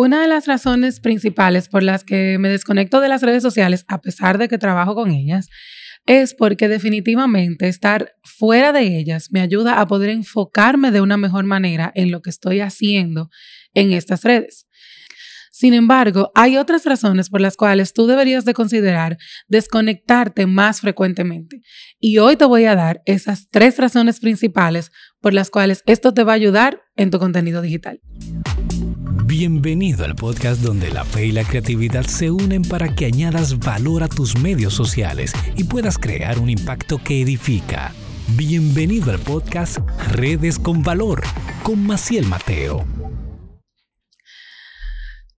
Una de las razones principales por las que me desconecto de las redes sociales, a pesar de que trabajo con ellas, es porque definitivamente estar fuera de ellas me ayuda a poder enfocarme de una mejor manera en lo que estoy haciendo en estas redes. Sin embargo, hay otras razones por las cuales tú deberías de considerar desconectarte más frecuentemente. Y hoy te voy a dar esas tres razones principales por las cuales esto te va a ayudar en tu contenido digital. Bienvenido al podcast donde la fe y la creatividad se unen para que añadas valor a tus medios sociales y puedas crear un impacto que edifica. Bienvenido al podcast Redes con Valor con Maciel Mateo.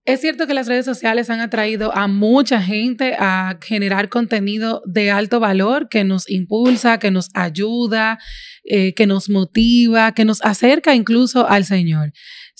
Es cierto que las redes sociales han atraído a mucha gente a generar contenido de alto valor que nos impulsa, que nos ayuda, eh, que nos motiva, que nos acerca incluso al Señor.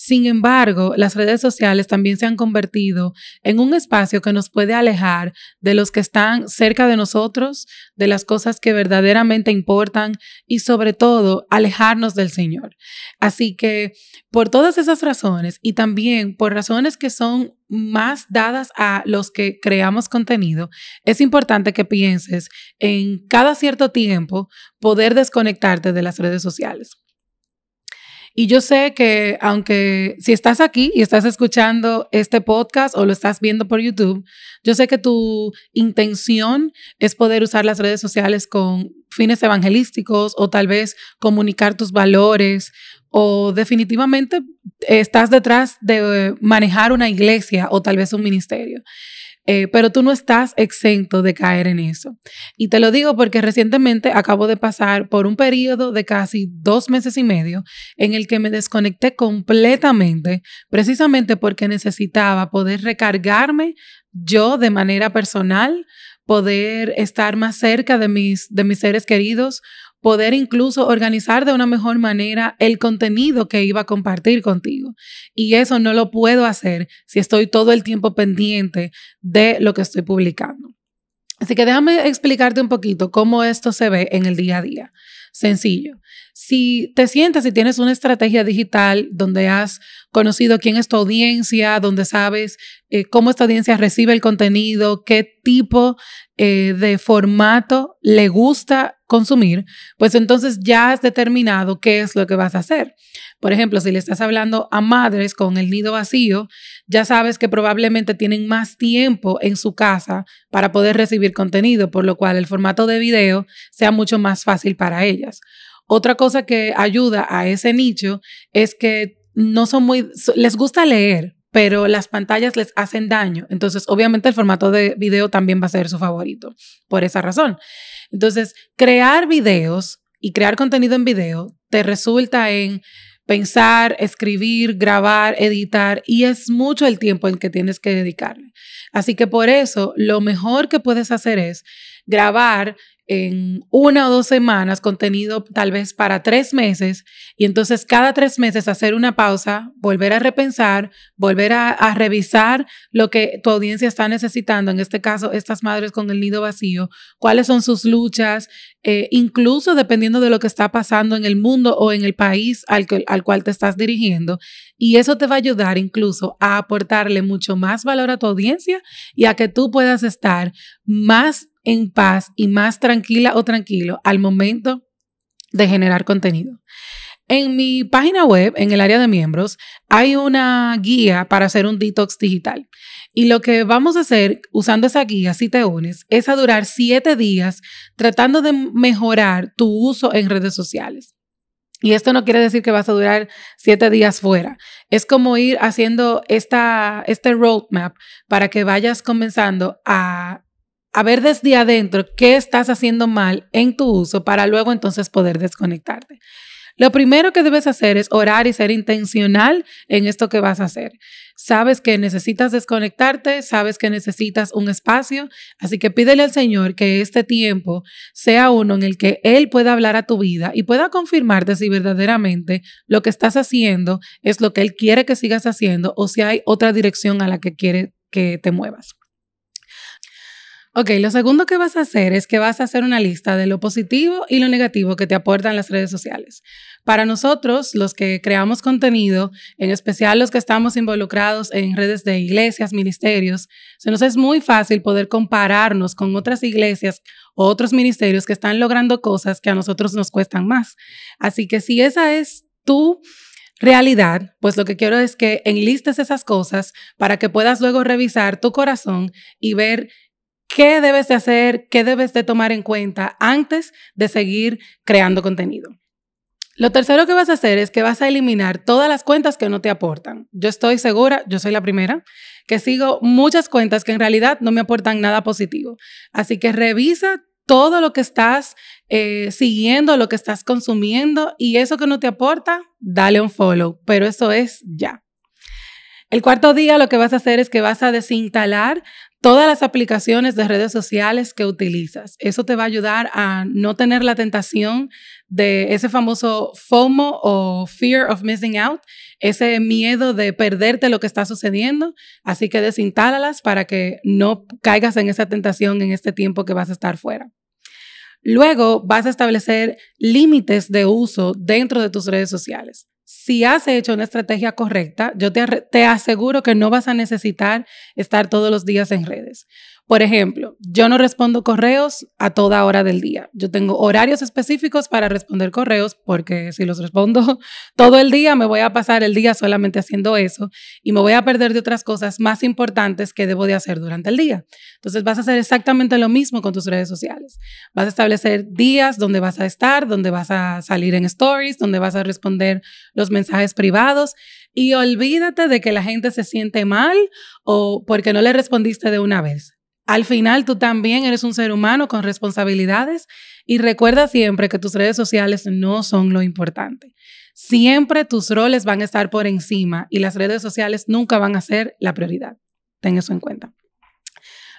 Sin embargo, las redes sociales también se han convertido en un espacio que nos puede alejar de los que están cerca de nosotros, de las cosas que verdaderamente importan y sobre todo alejarnos del Señor. Así que por todas esas razones y también por razones que son más dadas a los que creamos contenido, es importante que pienses en cada cierto tiempo poder desconectarte de las redes sociales. Y yo sé que aunque si estás aquí y estás escuchando este podcast o lo estás viendo por YouTube, yo sé que tu intención es poder usar las redes sociales con fines evangelísticos o tal vez comunicar tus valores o definitivamente estás detrás de manejar una iglesia o tal vez un ministerio. Eh, pero tú no estás exento de caer en eso. Y te lo digo porque recientemente acabo de pasar por un periodo de casi dos meses y medio en el que me desconecté completamente, precisamente porque necesitaba poder recargarme yo de manera personal, poder estar más cerca de mis, de mis seres queridos, poder incluso organizar de una mejor manera el contenido que iba a compartir contigo. Y eso no lo puedo hacer si estoy todo el tiempo pendiente de lo que estoy publicando. Así que déjame explicarte un poquito cómo esto se ve en el día a día. Sencillo. Si te sientes y tienes una estrategia digital donde has conocido quién es tu audiencia, donde sabes eh, cómo esta audiencia recibe el contenido, qué tipo eh, de formato le gusta consumir, pues entonces ya has determinado qué es lo que vas a hacer. Por ejemplo, si le estás hablando a madres con el nido vacío, ya sabes que probablemente tienen más tiempo en su casa para poder recibir contenido, por lo cual el formato de video sea mucho más fácil para ellas. Otra cosa que ayuda a ese nicho es que no son muy, les gusta leer, pero las pantallas les hacen daño. Entonces, obviamente el formato de video también va a ser su favorito por esa razón. Entonces, crear videos y crear contenido en video te resulta en pensar, escribir, grabar, editar y es mucho el tiempo en que tienes que dedicarle. Así que por eso lo mejor que puedes hacer es grabar en una o dos semanas contenido tal vez para tres meses y entonces cada tres meses hacer una pausa, volver a repensar, volver a, revisar lo que tu audiencia está necesitando, en este caso estas madres con el nido vacío, cuáles son sus luchas, eh, incluso dependiendo de lo que está pasando en el mundo o en el país al, al cual te estás dirigiendo. Y eso te va a ayudar incluso a aportarle mucho más valor a tu audiencia y a que tú puedas estar más en paz y más tranquila o tranquilo al momento de generar contenido. En mi página web, en el área de miembros, hay una guía para hacer un detox digital. Y lo que vamos a hacer usando esa guía, si te unes, es a durar siete días tratando de mejorar tu uso en redes sociales. Y esto no quiere decir que vas a durar siete días fuera. Es como ir haciendo esta, este roadmap para que vayas comenzando a a ver desde adentro qué estás haciendo mal en tu uso para luego entonces poder desconectarte. Lo primero que debes hacer es orar y ser intencional en esto que vas a hacer. Sabes que necesitas desconectarte, sabes que necesitas un espacio, así que pídele al Señor que este tiempo sea uno en el que Él pueda hablar a tu vida y pueda confirmarte si verdaderamente lo que estás haciendo es lo que Él quiere que sigas haciendo o si hay otra dirección a la que quiere que te muevas. Ok, lo segundo que vas a hacer es que vas a hacer una lista de lo positivo y lo negativo que te aportan las redes sociales. Para nosotros, los que creamos contenido, en especial los que estamos involucrados en redes de iglesias, ministerios, se nos es muy fácil poder compararnos con otras iglesias o otros ministerios que están logrando cosas que a nosotros nos cuestan más. Así que si esa es tu realidad, pues lo que quiero es que enlistes esas cosas para que puedas luego revisar tu corazón y ver qué debes de hacer, qué debes de tomar en cuenta antes de seguir creando contenido. Lo tercero que vas a hacer es que vas a eliminar todas las cuentas que no te aportan. Yo estoy segura, yo soy la primera, que sigo muchas cuentas que en realidad no me aportan nada positivo. Así que revisa todo lo que estás eh, siguiendo, lo que estás consumiendo y eso que no te aporta, dale un follow, pero eso es ya. El cuarto día lo que vas a hacer es que vas a desinstalar todas las aplicaciones de redes sociales que utilizas. Eso te va a ayudar a no tener la tentación de ese famoso FOMO o Fear of Missing Out, ese miedo de perderte lo que está sucediendo. Así que desintálalas para que no caigas en esa tentación en este tiempo que vas a estar fuera. Luego vas a establecer límites de uso dentro de tus redes sociales si has hecho una estrategia correcta, yo te, te, aseguro que no vas a necesitar estar todos los días en redes. Por ejemplo, yo no respondo correos a toda hora del día. Yo tengo horarios específicos para responder correos porque si los respondo todo el día, me voy a pasar el día solamente haciendo eso y me voy a perder de otras cosas más importantes que debo de hacer durante el día. Entonces vas a hacer exactamente lo mismo con tus redes sociales. Vas a establecer días donde vas a estar, donde vas a salir en stories, donde vas a responder los mensajes privados y olvídate de que la gente se siente mal o porque no le respondiste de una vez. Al final tú también eres un ser humano con responsabilidades y recuerda siempre que tus redes sociales no son lo importante. Siempre tus roles van a estar por encima y las redes sociales nunca van a ser la prioridad. Ten eso en cuenta.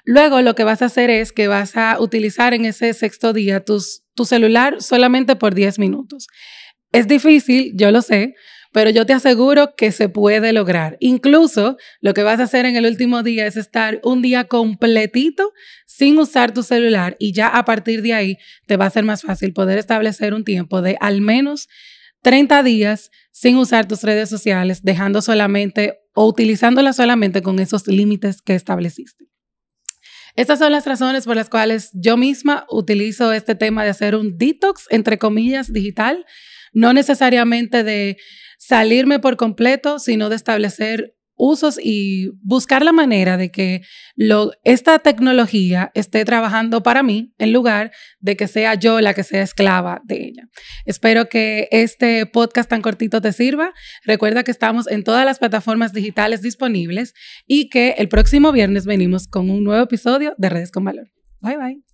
Luego lo que vas a hacer es que vas a utilizar en ese sexto día tu celular solamente por 10 minutos. Es difícil, yo lo sé, pero yo te aseguro que se puede lograr. Incluso lo que vas a hacer en el último día es estar un día completito sin usar tu celular y ya a partir de ahí te va a ser más fácil poder establecer un tiempo de al menos 30 días sin usar tus redes sociales, dejando solamente o utilizándolas solamente con esos límites que estableciste. Estas son las razones por las cuales yo misma utilizo este tema de hacer un detox, entre comillas, digital, no necesariamente de salirme por completo, sino de establecer usos y buscar la manera de que esta tecnología esté trabajando para mí en lugar de que sea yo la que sea esclava de ella. Espero que este podcast tan cortito te sirva. Recuerda que estamos en todas las plataformas digitales disponibles y que el próximo viernes venimos con un nuevo episodio de Redes con Valor. Bye bye.